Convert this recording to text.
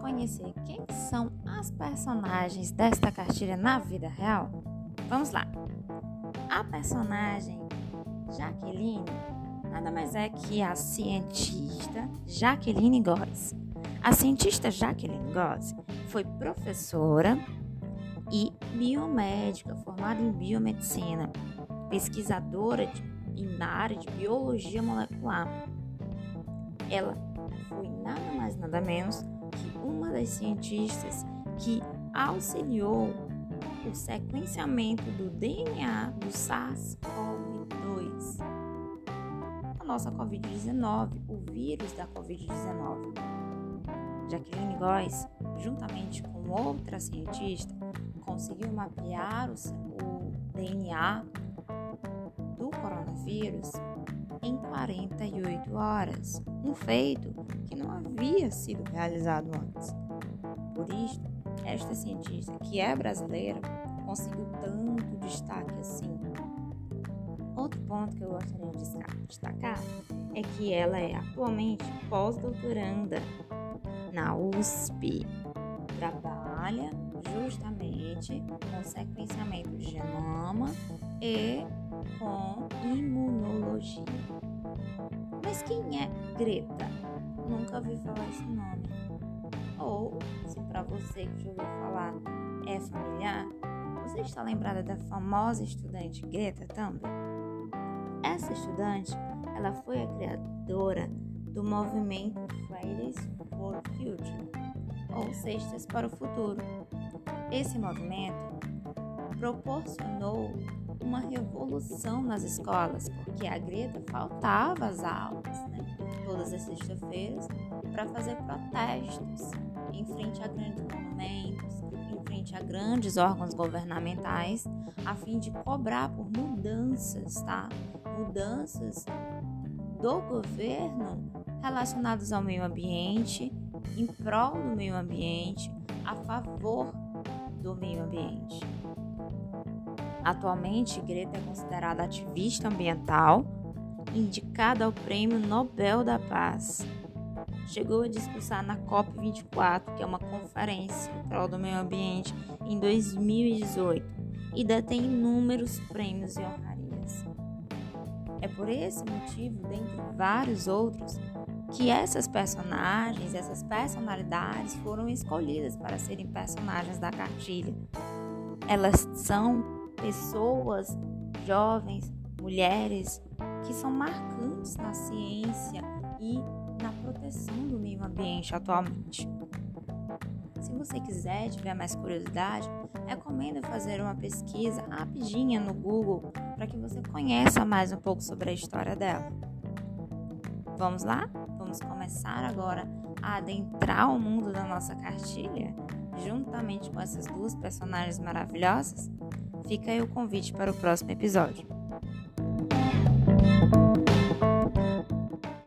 conhecer quem são as personagens desta cartilha na vida real? Vamos lá! A personagem Jaqueline nada mais é que a cientista Jaqueline Góes. A cientista Jaqueline Góes foi professora e biomédica formada em biomedicina, pesquisadora de, na área de biologia molecular. Ela foi nada mais nada menos que uma das cientistas que auxiliou o sequenciamento do DNA do SARS-CoV-2, a nossa Covid-19, o vírus da Covid-19. Jacqueline Góes, juntamente com outra cientista, conseguiu mapear o, o DNA do coronavírus em 48 horas, um feito que não havia sido realizado antes. Por isso, esta cientista, que é brasileira, conseguiu tanto destaque assim. Outro ponto que eu gostaria de destacar é que ela é atualmente pós-doutoranda na USP. Trabalha justamente com sequenciamento de genoma e com imunologia. Mas quem é Greta? Nunca ouvi falar esse nome. Ou, se para você que já ouviu falar é familiar, você está lembrada da famosa estudante Greta Thunberg? Essa estudante, ela foi a criadora do movimento Fridays for Future, ou Sextas para o Futuro. Esse movimento proporcionou uma revolução nas escolas, porque a Greta faltava às aulas, né, todas as sextas-feiras, para fazer protestos em frente a grandes monumentos, em frente a grandes órgãos governamentais, a fim de cobrar por mudanças, tá? Mudanças do governo relacionadas ao meio ambiente, em prol do meio ambiente, a favor do meio ambiente. Atualmente, Greta é considerada ativista ambiental, indicada ao Prêmio Nobel da Paz. Chegou a discursar na COP24, que é uma conferência em prol do meio ambiente, em 2018 e detém inúmeros prêmios e honrarias. É por esse motivo, dentre vários outros, que essas personagens, essas personalidades foram escolhidas para serem personagens da cartilha. Elas são pessoas, jovens, mulheres que são marcantes na ciência e na proteção do meio ambiente atualmente. Se você quiser, tiver mais curiosidade, recomendo fazer uma pesquisa rapidinha no Google para que você conheça mais um pouco sobre a história dela. Vamos lá? Vamos começar agora a adentrar o mundo da nossa cartilha, juntamente com essas duas personagens maravilhosas? Fica aí o convite para o próximo episódio.